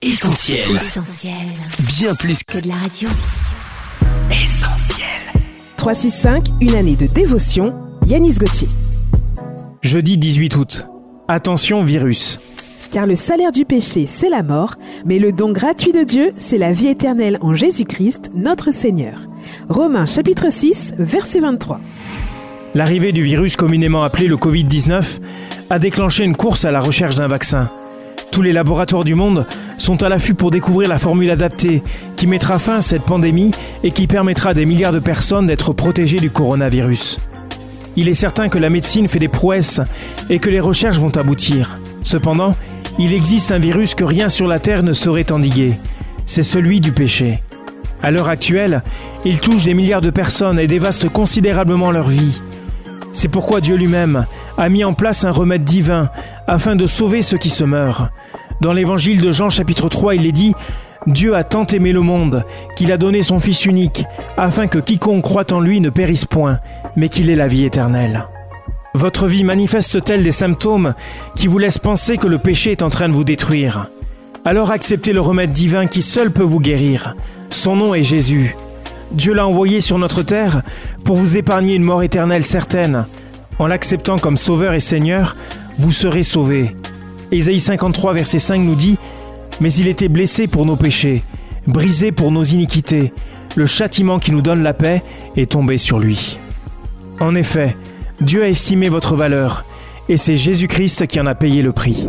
Essentiel. Essentiel. Bien plus Que de la radio. qu'essentiel. 365, une année de dévotion. Yanis Gauthier. Jeudi 18 août. Attention virus. Car le salaire du péché, c'est la mort, mais le don gratuit de Dieu, c'est la vie éternelle en Jésus-Christ, notre Seigneur. Romains chapitre 6, verset 23. L'arrivée du virus communément appelé le Covid-19 a déclenché une course à la recherche d'un vaccin. Tous les laboratoires du monde sont à l'affût pour découvrir la formule adaptée qui mettra fin à cette pandémie et qui permettra à des milliards de personnes d'être protégées du coronavirus. Il est certain que la médecine fait des prouesses et que les recherches vont aboutir. Cependant, il existe un virus que rien sur la Terre ne saurait endiguer. C'est celui du péché. À l'heure actuelle, il touche des milliards de personnes et dévaste considérablement leur vie. C'est pourquoi Dieu lui-même a mis en place un remède divin afin de sauver ceux qui se meurent. Dans l'évangile de Jean chapitre 3, il est dit Dieu a tant aimé le monde qu'il a donné son Fils unique afin que quiconque croit en lui ne périsse point, mais qu'il ait la vie éternelle. Votre vie manifeste-t-elle des symptômes qui vous laissent penser que le péché est en train de vous détruire? Alors acceptez le remède divin qui seul peut vous guérir. Son nom est Jésus. Dieu l'a envoyé sur notre terre pour vous épargner une mort éternelle certaine. En l'acceptant comme Sauveur et Seigneur, vous serez sauvés. Ésaïe 53, verset 5 nous dit Mais il était blessé pour nos péchés, brisé pour nos iniquités. Le châtiment qui nous donne la paix est tombé sur lui. En effet, Dieu a estimé votre valeur, et c'est Jésus-Christ qui en a payé le prix.